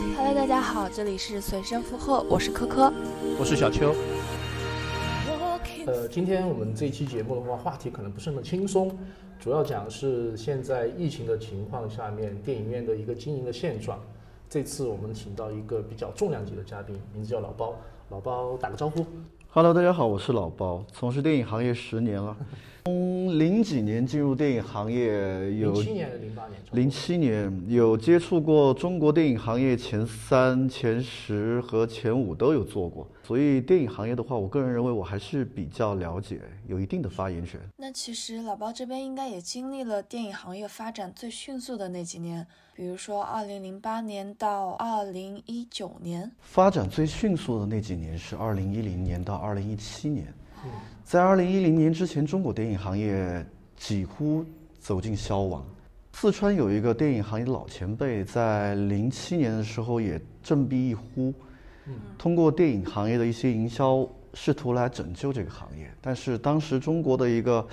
Hello，大家好，这里是随声附和，我是科科，我是小邱。呃，今天我们这一期节目的话，话题可能不是那么轻松，主要讲是现在疫情的情况下面，电影院的一个经营的现状。这次我们请到一个比较重量级的嘉宾，名字叫老包，老包打个招呼。Hello，大家好，我是老包，从事电影行业十年了。从零几年进入电影行业，有零七年、零八年，零七年有接触过中国电影行业前三、前十和前五都有做过，所以电影行业的话，我个人认为我还是比较了解，有一定的发言权。那其实老包这边应该也经历了电影行业发展最迅速的那几年，比如说二零零八年到二零一九年。发展最迅速的那几年是二零一零年到二零一七年。在二零一零年之前，中国电影行业几乎走进消亡。四川有一个电影行业的老前辈，在零七年的时候也振臂一呼，通过电影行业的一些营销，试图来拯救这个行业。但是当时中国的一个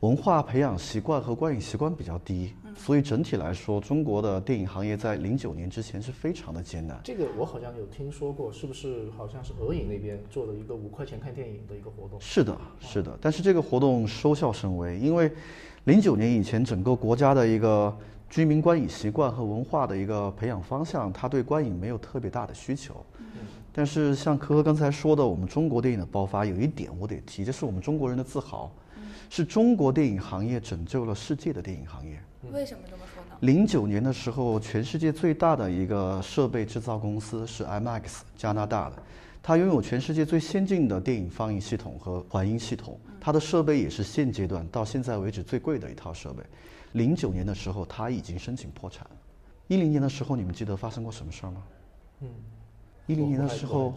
文化培养习惯和观影习惯比较低。所以整体来说，中国的电影行业在零九年之前是非常的艰难。这个我好像有听说过，是不是？好像是俄影那边做了一个五块钱看电影的一个活动。是的，是的。但是这个活动收效甚微，因为零九年以前整个国家的一个居民观影习惯和文化的一个培养方向，它对观影没有特别大的需求。但是像科科刚才说的，我们中国电影的爆发，有一点我得提，这是我们中国人的自豪，是中国电影行业拯救了世界的电影行业。为什么这么说呢？零九年的时候，全世界最大的一个设备制造公司是 IMAX，加拿大的，它拥有全世界最先进的电影放映系统和环音系统，它的设备也是现阶段到现在为止最贵的一套设备。零九年的时候，它已经申请破产。一零年的时候，你们记得发生过什么事儿吗？嗯，一零年的时候，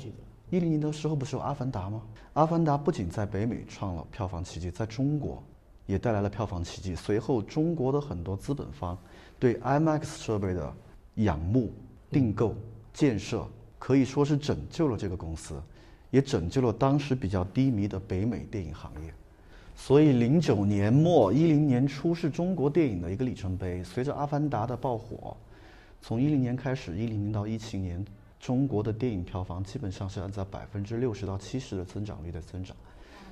一零年的时候不是有《阿凡达》吗？《阿凡达》不仅在北美创了票房奇迹，在中国。也带来了票房奇迹。随后，中国的很多资本方对 IMAX 设备的仰慕、订购、建设，可以说是拯救了这个公司，也拯救了当时比较低迷的北美电影行业。所以，零九年末、一零年初是中国电影的一个里程碑。随着《阿凡达》的爆火，从一零年开始，一零年到一七年，中国的电影票房基本上是按照百分之六十到七十的增长率在增长，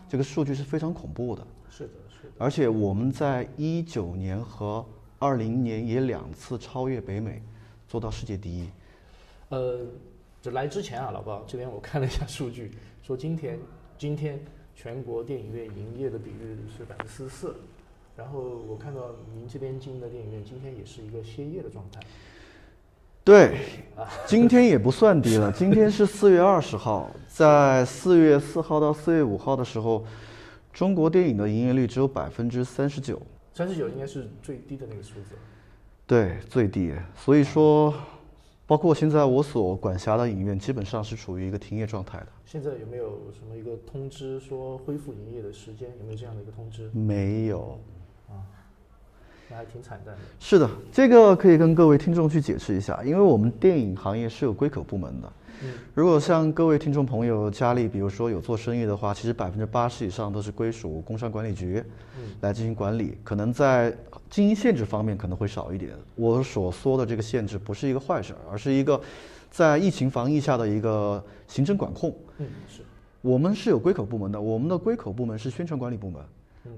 这个数据是非常恐怖的。是的。是的而且我们在一九年和二零年也两次超越北美，做到世界第一。呃，这来之前啊，老包这边我看了一下数据，说今天今天全国电影院营业的比率是百分之四十四，然后我看到您这边经营的电影院今天也是一个歇业的状态。对，今天也不算低了，今天是四月二十号，在四月四号到四月五号的时候。中国电影的营业率只有百分之三十九，三十九应该是最低的那个数字。对，最低。所以说，包括现在我所管辖的影院，基本上是处于一个停业状态的。现在有没有什么一个通知说恢复营业的时间？有没有这样的一个通知？没有。还挺惨淡的。是的，这个可以跟各位听众去解释一下，因为我们电影行业是有归口部门的。嗯如果像各位听众朋友家里，比如说有做生意的话，其实百分之八十以上都是归属工商管理局，来进行管理。可能在经营限制方面可能会少一点。我所说的这个限制不是一个坏事，而是一个在疫情防疫下的一个行政管控。嗯，是。我们是有归口部门的，我们的归口部门是宣传管理部门。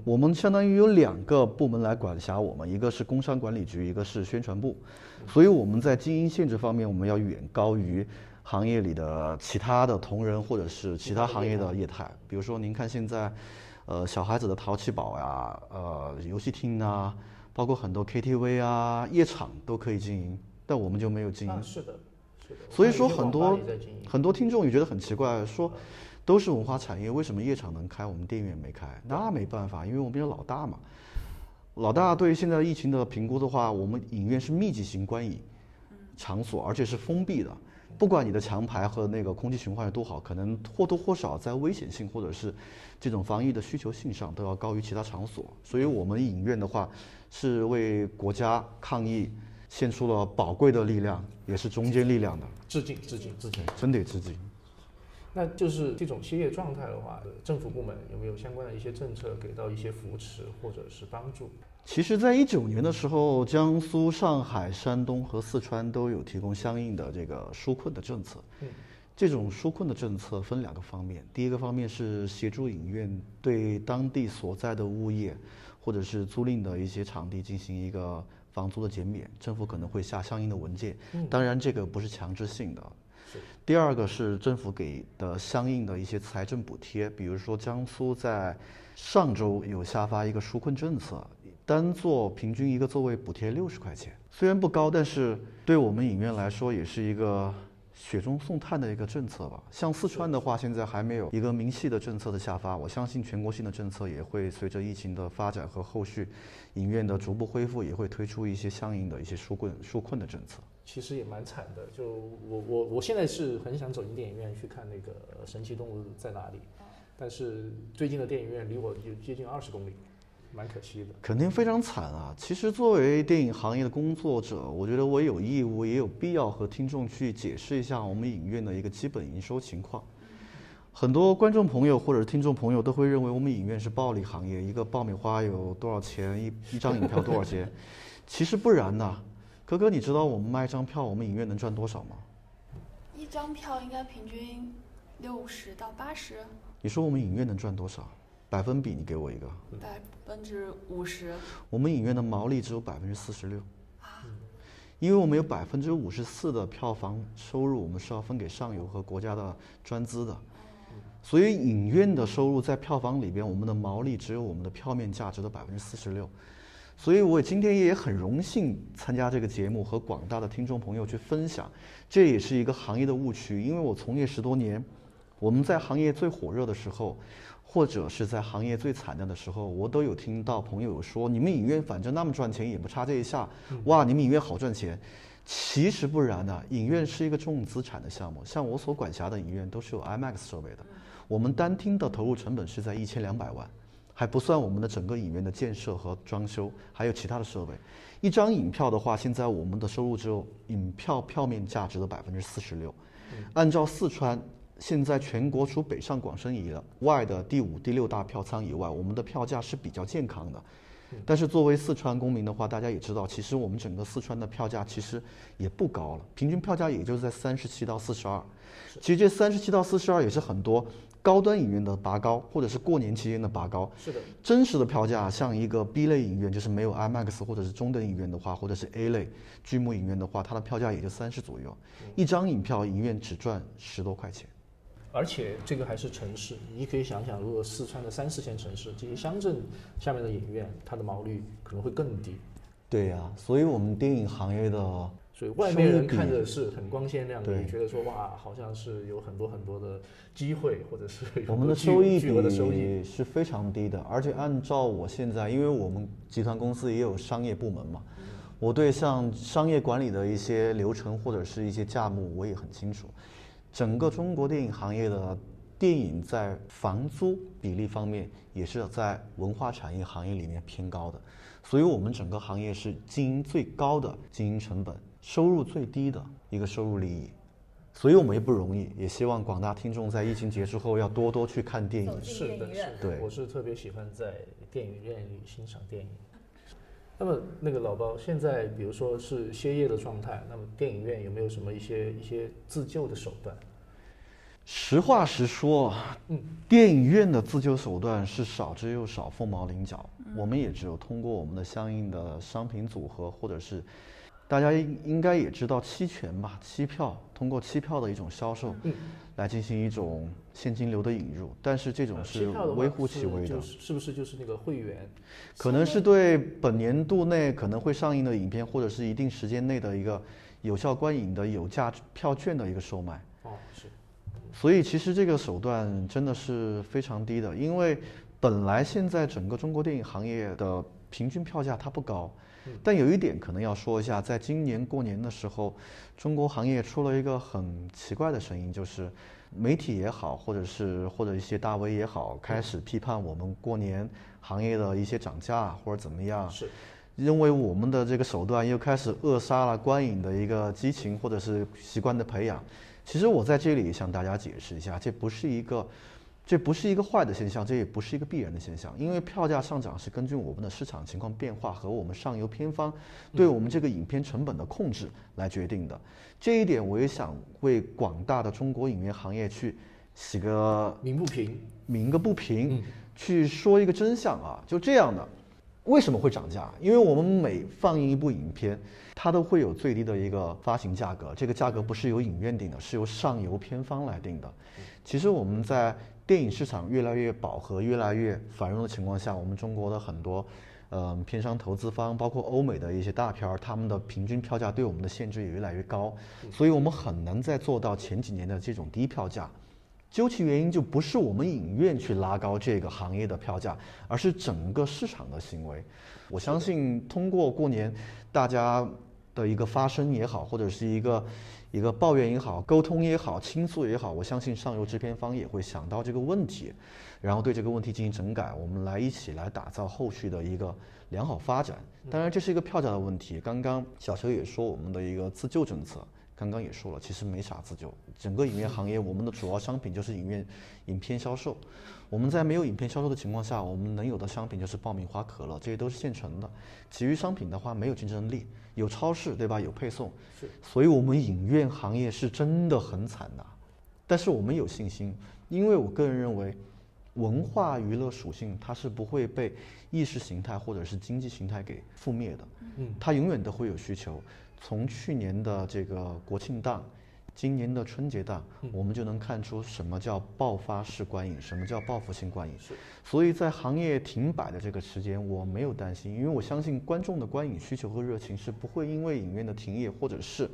我们相当于有两个部门来管辖我们，一个是工商管理局，一个是宣传部。所以我们在经营限制方面，我们要远高于。行业里的其他的同仁，或者是其他行业的业态，比如说您看现在，呃，小孩子的淘气堡呀，呃，游戏厅啊，包括很多 KTV 啊，夜场都可以经营，但我们就没有经营。是的，是的。所以说很多很多听众也觉得很奇怪，说都是文化产业，为什么夜场能开，我们电影院没开？那没办法，因为我们有老大嘛。老大对于现在疫情的评估的话，我们影院是密集型观影场所，而且是封闭的。不管你的墙排和那个空气循环有多好，可能或多或少在危险性或者是这种防疫的需求性上都要高于其他场所。所以，我们影院的话是为国家抗疫献出了宝贵的力量，也是中坚力量的。致敬，致敬，致敬，真得致敬。那就是这种歇业状态的话，政府部门有没有相关的一些政策给到一些扶持或者是帮助？其实，在一九年的时候，江苏、上海、山东和四川都有提供相应的这个纾困的政策。嗯，这种纾困的政策分两个方面，第一个方面是协助影院对当地所在的物业或者是租赁的一些场地进行一个房租的减免，政府可能会下相应的文件。嗯，当然这个不是强制性的。是。第二个是政府给的。相应的。一些财政补贴，比如说江苏在上周有下发一个纾困政策。单座平均一个座位补贴六十块钱，虽然不高，但是对我们影院来说也是一个雪中送炭的。一个政策吧。像四川的。话，现在还没有一个明细的。政策的。下发，我相信全国性的。政策也会随着疫情的。发展和后续影院的。逐步恢复，也会推出一些相应的。一些纾困纾困的。政策。其实也蛮惨的，就我我我现在是很想走进电影院去看那个《神奇动物在哪里》，但是最近的电影院离我有接近二十公里。蛮可惜的，肯定非常惨啊！其实作为电影行业的工作者，我觉得我有义务也有必要和听众去解释一下我们影院的一个基本营收情况。很多观众朋友或者听众朋友都会认为我们影院是暴利行业，一个爆米花有多少钱，一一张影票多少钱？其实不然呐，哥哥，你知道我们卖一张票，我们影院能赚多少吗？一张票应该平均六十到八十。你说我们影院能赚多少？百分比，你给我一个。百分之五十。我们影院的毛利只有百分之四十六。啊。因为我们有百分之五十四的票房收入，我们是要分给上游和国家的专资的。所以影院的收入在票房里边，我们的毛利只有我们的票面价值的百分之四十六。所以我今天也很荣幸参加这个节目，和广大的听众朋友去分享。这也是一个行业的误区，因为我从业十多年，我们在行业最火热的时候。或者是在行业最惨淡的时候，我都有听到朋友说：“你们影院反正那么赚钱，也不差这一下。”哇，你们影院好赚钱。其实不然的，影院是一个重资产的项目。像我所管辖的影院都是有 IMAX 设备的，我们单厅的投入成本是在一千两百万，还不算我们的整个影院的建设和装修，还有其他的设备。一张影票的话，现在我们的收入只有影票票面价值的百分之四十六。按照四川。现在全国除北上广深以外的第五、第六大票仓以外，我们的票价是比较健康的。但是作为四川公民的话，大家也知道，其实我们整个四川的票价其实也不高了，平均票价也就是在三十七到四十二。其实这三十七到四十二也是很多高端影院的拔高，或者是过年期间的拔高。是的。真实的票价，像一个 B 类影院，就是没有 IMAX 或者是中等影院的话，或者是 A 类巨幕影院的话，它的票价也就三十左右。一张影票，影院只赚十多块钱。而且这个还是城市，你可以想想，如果四川的三四线城市这些乡镇下面的影院，它的毛率可能会更低。对呀，所以我们电影行业的，所以外面人看着是很光鲜亮丽，觉得说哇，好像是有很多很多的机会，或者是我们的收益比是非常低的。而且按照我现在，因为我们集团公司也有商业部门嘛，我对像商业管理的一些流程或者是一些价目，我也很清楚。整个中国电影行业的电影在房租比例方面，也是在文化产业行业里面偏高的，所以我们整个行业是经营最高的经营成本，收入最低的一个收入利益，所以我们也不容易。也希望广大听众在疫情结束后要多多去看电影。是的，是的，对，我是特别喜欢在电影院里欣赏电影。那么那个老包现在，比如说是歇业的状态，那么电影院有没有什么一些一些自救的手段？实话实说，嗯，电影院的自救手段是少之又少，凤毛麟角。我们也只有通过我们的相应的商品组合，或者是。大家应应该也知道期权吧？期票通过期票的一种销售，来进行一种现金流的引入，但是这种是微乎其微的。是不是就是那个会员？可能是对本年度内可能会上映的影片，或者是一定时间内的一个有效观影的有价票券的一个售卖。哦，是。所以其实这个手段真的是非常低的，因为本来现在整个中国电影行业的平均票价它不高。但有一点可能要说一下，在今年过年的时候，中国行业出了一个很奇怪的声音，就是媒体也好，或者是或者一些大 V 也好，开始批判我们过年行业的一些涨价或者怎么样，是，认为我们的这个手段又开始扼杀了观影的一个激情或者是习惯的培养。其实我在这里向大家解释一下，这不是一个。这不是一个坏的现象，这也不是一个必然的现象，因为票价上涨是根据我们的市场情况变化和我们上游片方对我们这个影片成本的控制来决定的。这一点我也想为广大的中国影院行业去洗个鸣不平，鸣个不平，去说一个真相啊，就这样的。为什么会涨价？因为我们每放映一部影片，它都会有最低的一个发行价格，这个价格不是由影院定的，是由上游片方来定的。其实我们在电影市场越来越饱和、越来越繁荣的情况下，我们中国的很多，呃，片商投资方，包括欧美的一些大片儿，他们的平均票价对我们的限制也越来越高，所以我们很难再做到前几年的这种低票价。究其原因，就不是我们影院去拉高这个行业的票价，而是整个市场的行为。我相信，通过过年大家的一个发声也好，或者是一个一个抱怨也好，沟通也好，倾诉也好，我相信上游制片方也会想到这个问题，然后对这个问题进行整改，我们来一起来打造后续的一个良好发展。当然，这是一个票价的问题。刚刚小邱也说，我们的一个自救政策。刚刚也说了，其实没啥自救。整个影院行业，我们的主要商品就是影院影片销售。我们在没有影片销售的情况下，我们能有的商品就是爆米花、可乐，这些都是现成的。其余商品的话，没有竞争力。有超市，对吧？有配送。是。所以我们影院行业是真的很惨的。但是我们有信心，因为我个人认为，文化娱乐属性它是不会被意识形态或者是经济形态给覆灭的。嗯。它永远都会有需求。从去年的这个国庆档，今年的春节档，我们就能看出什么叫爆发式观影，什么叫报复性观影。是。所以在行业停摆的这个时间，我没有担心，因为我相信观众的观影需求和热情是不会因为影院的停业或者是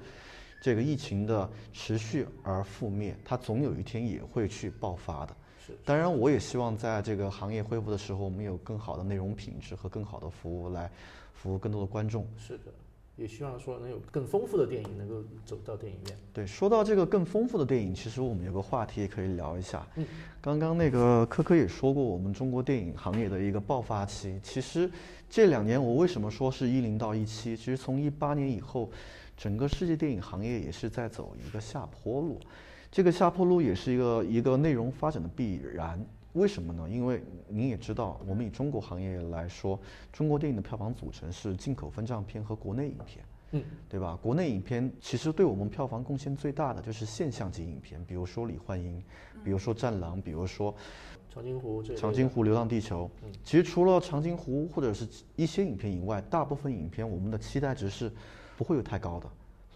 这个疫情的持续而覆灭，它总有一天也会去爆发的。是。当然，我也希望在这个行业恢复的时候，我们有更好的内容品质和更好的服务来服务更多的观众。是的。也希望说能有更丰富的电影能够走到电影院。对，说到这个更丰富的电影，其实我们有个话题也可以聊一下。嗯，刚刚那个科科也说过，我们中国电影行业的一个爆发期。其实这两年我为什么说是一零到一七？其实从一八年以后，整个世界电影行业也是在走一个下坡路。这个下坡路也是一个一个内容发展的必然。为什么呢？因为您也知道，我们以中国行业来说，中国电影的票房组成是进口分账片和国内影片，嗯，对吧？国内影片其实对我们票房贡献最大的就是现象级影片，比如说《李焕英》，比如说《战狼》，比如说《长津湖》《长津湖》《流浪地球》。其实除了《长津湖》或者是一些影片以外，大部分影片我们的期待值是不会有太高的。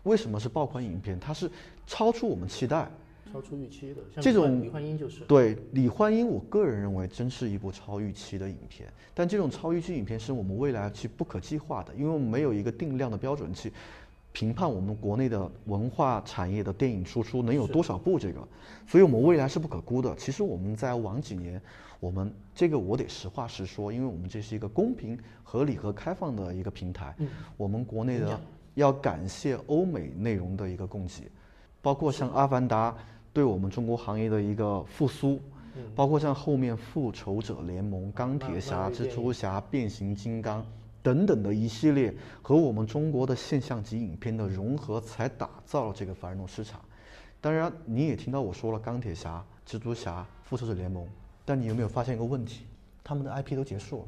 为什么是爆款影片？它是超出我们期待。超出预期的，像这种李焕英就是对李焕英，我个人认为真是一部超预期的影片。但这种超预期影片是我们未来去不可计划的，因为我们没有一个定量的标准去评判我们国内的文化产业的电影输出能有多少部这个，所以我们未来是不可估的。其实我们在往几年，我们这个我得实话实说，因为我们这是一个公平、合理和开放的一个平台。嗯，我们国内的要感谢欧美内容的一个供给，包括像《阿凡达》。对我们中国行业的一个复苏，包括像后面《复仇者联盟》《钢铁侠》《蜘蛛侠》《变形金刚》等等的一系列和我们中国的现象级影片的融合，才打造了这个繁荣市场。当然，你也听到我说了《钢铁侠》《蜘蛛侠》《复仇者联盟》，但你有没有发现一个问题？他们的 IP 都结束了，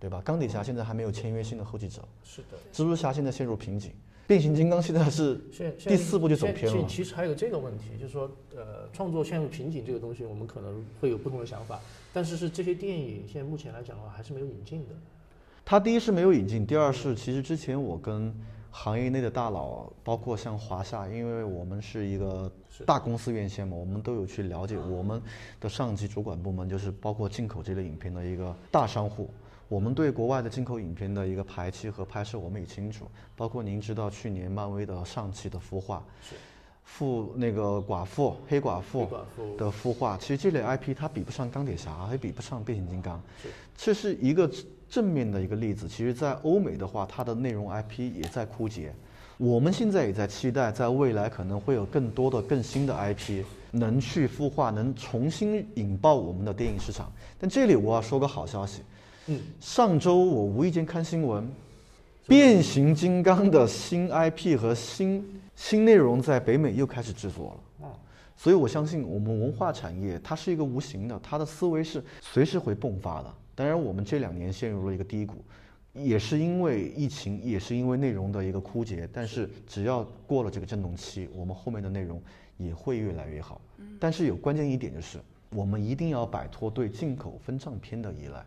对吧？钢铁侠现在还没有签约新的后继者，是的。蜘蛛侠现在陷入瓶颈。变形金刚现在是第四部就走偏了。其实还有这个问题，就是说，呃，创作陷入瓶颈这个东西，我们可能会有不同的想法。但是是这些电影现在目前来讲的话，还是没有引进的。它第一是没有引进，第二是其实之前我跟行业内的大佬，包括像华夏，因为我们是一个大公司院线嘛，我们都有去了解我们的上级主管部门，就是包括进口这类影片的一个大商户。我们对国外的进口影片的一个排期和拍摄，我们也清楚。包括您知道去年漫威的上期的孵化，是，孵那个寡妇黑寡妇的孵化，其实这类 IP 它比不上钢铁侠，也比不上变形金刚。是，这是一个正面的一个例子。其实，在欧美的话，它的内容 IP 也在枯竭。我们现在也在期待，在未来可能会有更多的更新的 IP 能去孵化，能重新引爆我们的电影市场。但这里我要说个好消息。嗯，上周我无意间看新闻，变形金刚的新 IP 和新新内容在北美又开始制作了。所以我相信我们文化产业它是一个无形的，它的思维是随时会迸发的。当然，我们这两年陷入了一个低谷，也是因为疫情，也是因为内容的一个枯竭。但是只要过了这个震动期，我们后面的内容也会越来越好。但是有关键一点就是，我们一定要摆脱对进口分账片的依赖。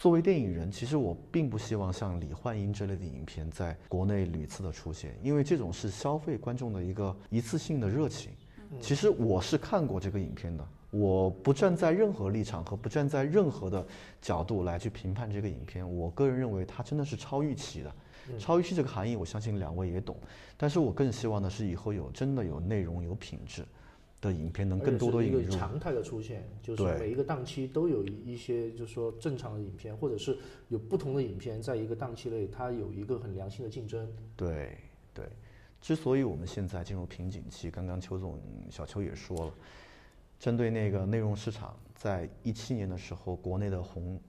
作为电影人，其实我并不希望像李焕英这类的影片在国内屡次的出现，因为这种是消费观众的一个一次性的热情。其实我是看过这个影片的，我不站在任何立场和不站在任何的角度来去评判这个影片。我个人认为它真的是超预期的，超预期这个含义，我相信两位也懂。但是我更希望的是以后有真的有内容、有品质。的影片能更多的引入，一个常态的出现，就是每一个档期都有一些，就是说正常的影片，或者是有不同的影片，在一个档期内，它有一个很良性的竞争。对对，之所以我们现在进入瓶颈期，刚刚邱总、小邱也说了，针对那个内容市场，在一七年的时候，国内的红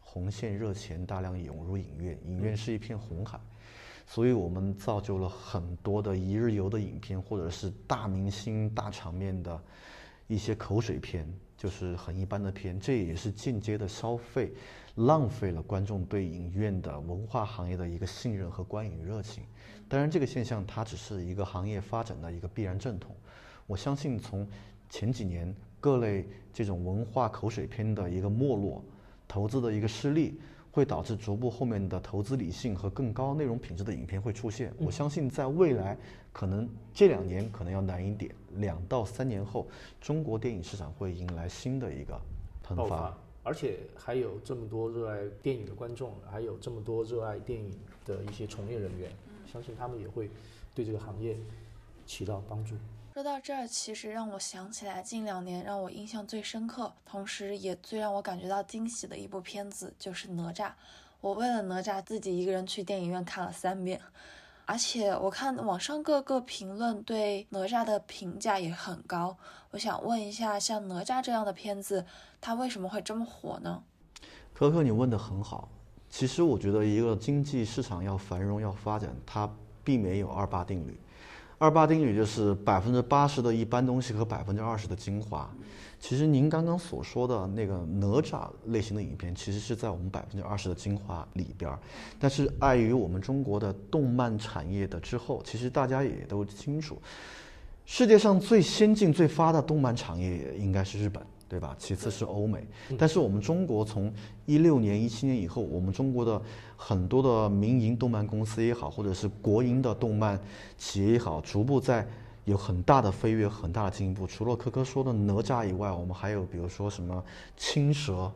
红线热钱大量涌入影院，影院是一片红海。所以我们造就了很多的一日游的影片，或者是大明星、大场面的一些口水片，就是很一般的片。这也是间接的消费，浪费了观众对影院的文化行业的一个信任和观影热情。当然，这个现象它只是一个行业发展的一个必然阵痛。我相信，从前几年各类这种文化口水片的一个没落，投资的一个失利。会导致逐步后面的投资理性和更高内容品质的影片会出现。我相信在未来，可能这两年可能要难一点，两到三年后，中国电影市场会迎来新的一个喷发。而且还有这么多热爱电影的观众，还有这么多热爱电影的一些从业人员，相信他们也会对这个行业起到帮助。说到这儿，其实让我想起来近两年让我印象最深刻，同时也最让我感觉到惊喜的一部片子就是《哪吒》。我为了哪吒自己一个人去电影院看了三遍，而且我看网上各个评论对哪吒的评价也很高。我想问一下，像哪吒这样的片子，它为什么会这么火呢？可可，你问的很好。其实我觉得一个经济市场要繁荣要发展，它避免有二八定律。二八定律就是百分之八十的一般东西和百分之二十的精华。其实您刚刚所说的那个哪吒类型的影片，其实是在我们百分之二十的精华里边儿。但是碍于我们中国的动漫产业的滞后，其实大家也都清楚，世界上最先进、最发达动漫产业应该是日本。对吧？其次是欧美，但是我们中国从一六年、一七年以后，我们中国的很多的民营动漫公司也好，或者是国营的动漫企业也好，逐步在有很大的飞跃、很大的进步。除了科科说的哪吒以外，我们还有比如说什么青蛇。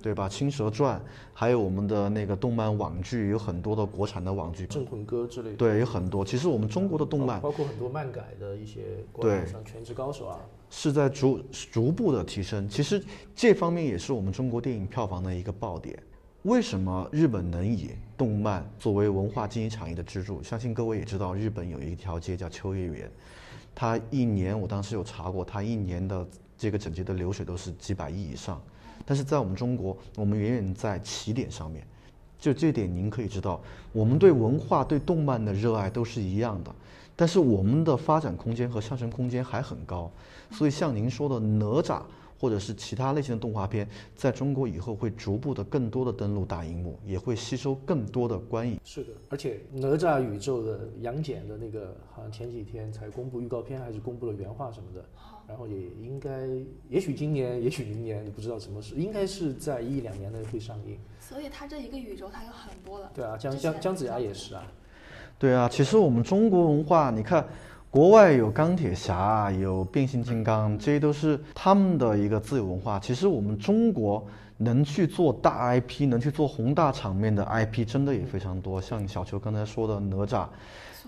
对吧？《青蛇传》，还有我们的那个动漫网剧，有很多的国产的网剧，《镇魂歌》之类的。对，有很多。其实我们中国的动漫，包括很多漫改的一些，对，像《全职高手》啊，是在逐逐步的提升。其实这方面也是我们中国电影票房的一个爆点。为什么日本能以动漫作为文化经济产业的支柱？相信各位也知道，日本有一条街叫秋叶原，它一年我当时有查过，它一年的这个整洁的流水都是几百亿以上。但是在我们中国，我们远远在起点上面，就这点您可以知道，我们对文化、对动漫的热爱都是一样的，但是我们的发展空间和上升空间还很高，所以像您说的哪吒。或者是其他类型的动画片，在中国以后会逐步的更多的登陆大荧幕，也会吸收更多的观影。是的，而且哪吒宇宙的杨戬的那个，好像前几天才公布预告片，还是公布了原画什么的。然后也应该，也许今年，也许明年，不知道什么时，应该是在一两年内会上映。所以它这一个宇宙它有很多了。对啊，姜姜姜子牙也是啊。对啊，其实我们中国文化，你看。国外有钢铁侠，有变形金刚，这些都是他们的一个自由文化。其实我们中国能去做大 IP，能去做宏大场面的 IP，真的也非常多。像小球刚才说的哪吒，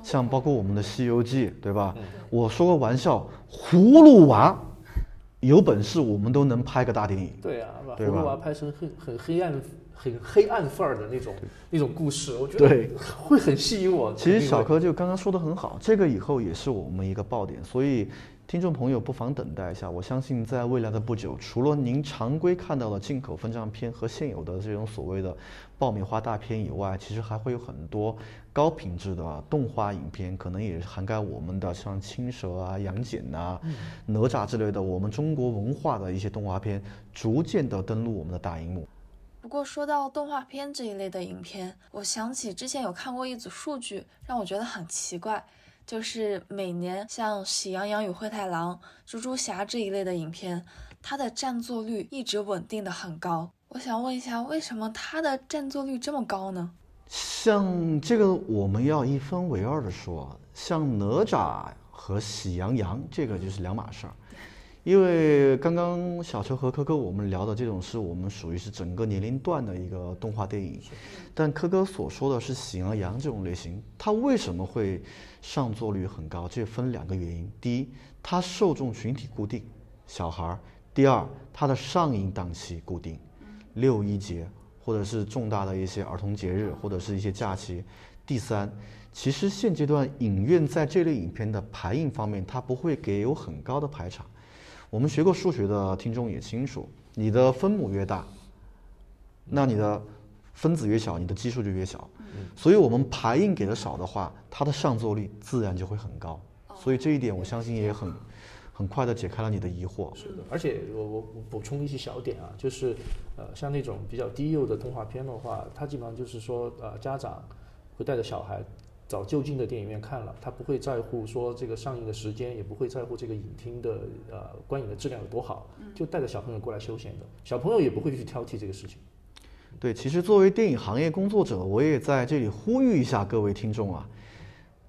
像包括我们的《西游记》，对吧？我说个玩笑，葫芦娃，有本事我们都能拍个大电影。对啊，把葫芦娃拍成很很黑暗、很黑暗范儿的那种那种故事，我觉得对会很吸引我。其实小柯就刚刚说的很好，这个以后也是我们一个爆点，所以听众朋友不妨等待一下。我相信在未来的不久，除了您常规看到的进口分账片和现有的这种所谓的爆米花大片以外，其实还会有很多高品质的动画影片，可能也涵盖我们的像青蛇啊、杨戬呐、哪吒之类的我们中国文化的一些动画片，逐渐的登陆我们的大荧幕。不过说到动画片这一类的影片，我想起之前有看过一组数据，让我觉得很奇怪，就是每年像《喜羊羊与灰太狼》《猪猪侠》这一类的影片，它的占座率一直稳定的很高。我想问一下，为什么它的占座率这么高呢？像这个，我们要一分为二的说，像哪吒和喜羊羊，这个就是两码事儿。因为刚刚小邱和科科我们聊的这种是我们属于是整个年龄段的一个动画电影，但科科所说的是喜羊羊这种类型，它为什么会上座率很高？这分两个原因：第一，它受众群体固定，小孩儿；第二，它的上映档期固定，六一节或者是重大的一些儿童节日或者是一些假期；第三，其实现阶段影院在这类影片的排映方面，它不会给有很高的排场。我们学过数学的听众也清楚，你的分母越大，那你的分子越小，你的基数就越小。所以，我们排印给的少的话，它的上座率自然就会很高。所以这一点，我相信也很很快的解开了你的疑惑。是的，而且我我我补充一些小点啊，就是呃，像那种比较低幼的动画片的话，它基本上就是说呃，家长会带着小孩。找就近的电影院看了，他不会在乎说这个上映的时间，也不会在乎这个影厅的呃观影的质量有多好，就带着小朋友过来休闲的，小朋友也不会去挑剔这个事情。对，其实作为电影行业工作者，我也在这里呼吁一下各位听众啊。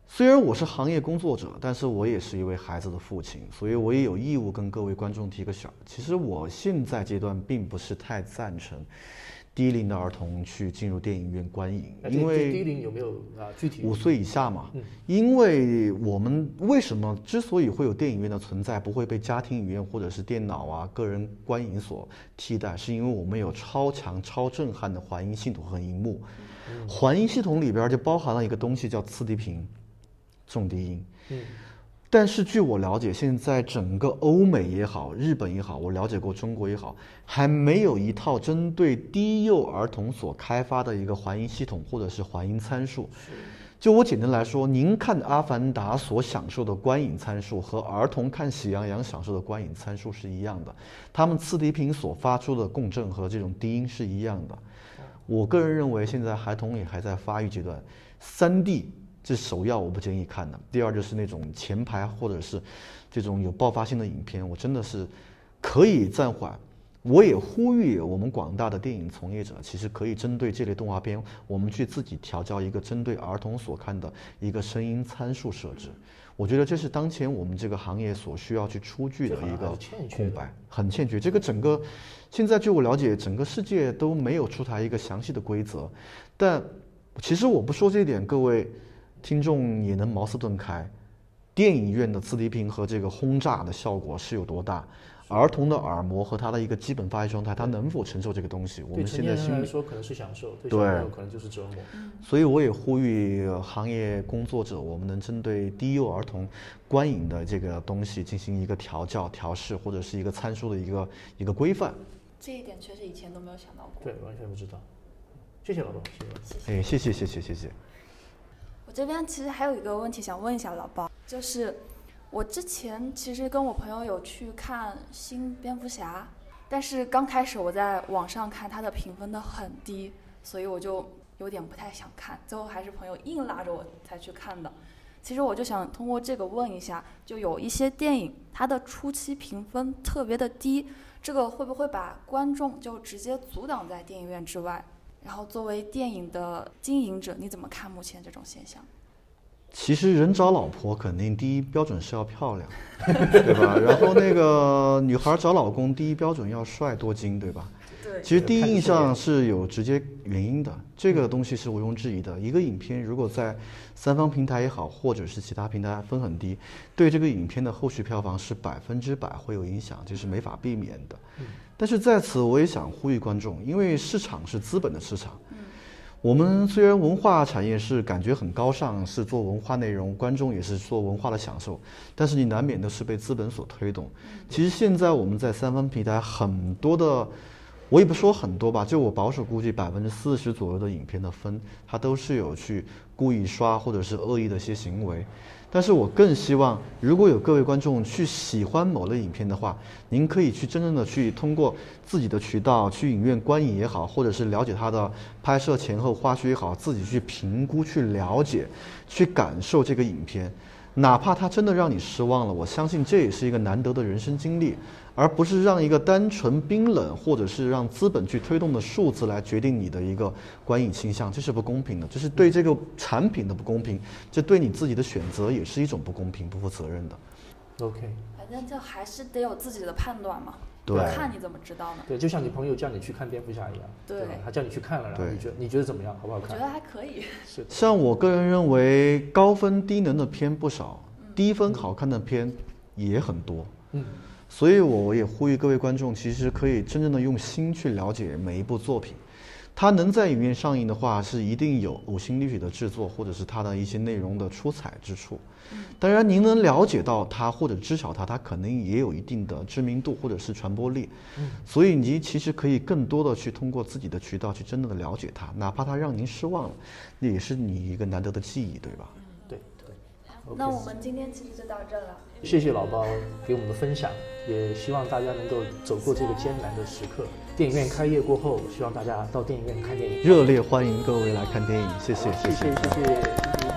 虽然我是行业工作者，但是我也是一位孩子的父亲，所以我也有义务跟各位观众提个醒。其实我现在阶段并不是太赞成。低龄的儿童去进入电影院观影，因为低龄有没有啊？具体五岁以下嘛。因为我们为什么之所以会有电影院的存在，不会被家庭影院或者是电脑啊、个人观影所替代，是因为我们有超强、超震撼的环音系统和荧幕。环音系统里边就包含了一个东西叫次低频、重低音。但是据我了解，现在整个欧美也好，日本也好，我了解过中国也好，还没有一套针对低幼儿童所开发的一个环音系统或者是环音参数。就我简单来说，您看《阿凡达》所享受的观影参数和儿童看《喜羊羊》享受的观影参数是一样的，他们次低频所发出的共振和这种低音是一样的。我个人认为，现在孩童也还在发育阶段，三 D。这首要我不建议看的。第二就是那种前排或者是这种有爆发性的影片，我真的是可以暂缓。我也呼吁我们广大的电影从业者，其实可以针对这类动画片，我们去自己调教一个针对儿童所看的一个声音参数设置。我觉得这是当前我们这个行业所需要去出具的一个空白，很欠缺。这个整个现在据我了解，整个世界都没有出台一个详细的规则。但其实我不说这一点，各位。听众也能茅塞顿开，电影院的次低频和这个轰炸的效果是有多大？儿童的耳膜和他的一个基本发育状态，他能否承受这个东西？我们现在心里说可能是享受，对小朋友可能就是折磨。所以我也呼吁行业工作者，我们能针对低幼儿童观影的这个东西进行一个调教、调试，或者是一个参数的一个一个规范。这一点确实以前都没有想到过。对，完全不知道。谢谢老董，谢谢。哎，谢谢谢谢谢谢。我这边其实还有一个问题想问一下老包，就是我之前其实跟我朋友有去看新蝙蝠侠，但是刚开始我在网上看它的评分都很低，所以我就有点不太想看，最后还是朋友硬拉着我才去看的。其实我就想通过这个问一下，就有一些电影它的初期评分特别的低，这个会不会把观众就直接阻挡在电影院之外？然后，作为电影的经营者，你怎么看目前这种现象？其实人找老婆，肯定第一标准是要漂亮，对吧？然后那个女孩找老公，第一标准要帅多金，对吧？对，其实第一印象是有直接原因的，这个东西是毋庸置疑的。一个影片如果在三方平台也好，或者是其他平台分很低，对这个影片的后续票房是百分之百会有影响，这是没法避免的。但是在此我也想呼吁观众，因为市场是资本的市场。我们虽然文化产业是感觉很高尚，是做文化内容，观众也是做文化的享受，但是你难免的是被资本所推动。其实现在我们在三方平台很多的，我也不说很多吧，就我保守估计百分之四十左右的影片的分，它都是有去故意刷或者是恶意的一些行为。但是我更希望，如果有各位观众去喜欢某类影片的话，您可以去真正的去通过自己的渠道去影院观影也好，或者是了解它的拍摄前后花絮也好，自己去评估、去了解、去感受这个影片。哪怕它真的让你失望了，我相信这也是一个难得的人生经历。而不是让一个单纯冰冷，或者是让资本去推动的数字来决定你的一个观影倾向，这是不公平的，这是对这个产品的不公平，这对你自己的选择也是一种不公平、不负责任的。OK，反正就还是得有自己的判断嘛。对，看你怎么知道呢？对，就像你朋友叫你去看蝙蝠侠一样，对吧？他叫你去看了，然后你觉得你觉得怎么样？好不好看？我觉得还可以。是。像我个人认为，高分低能的片不少，低分好看的片也很多。嗯。所以，我我也呼吁各位观众，其实可以真正的用心去了解每一部作品。它能在影院上映的话，是一定有呕心沥血的制作，或者是它的一些内容的出彩之处。当然，您能了解到它或者知晓它，它可能也有一定的知名度或者是传播力。所以，您其实可以更多的去通过自己的渠道去真正的了解它，哪怕它让您失望了，那也是你一个难得的记忆，对吧？那我们今天其实就到这了。谢谢老包给我们的分享。也希望大家能够走过这个艰难的时刻。电影院开业过后，希望大家到电影院看电影。热烈欢迎各位来看电影，谢谢，谢谢，谢谢。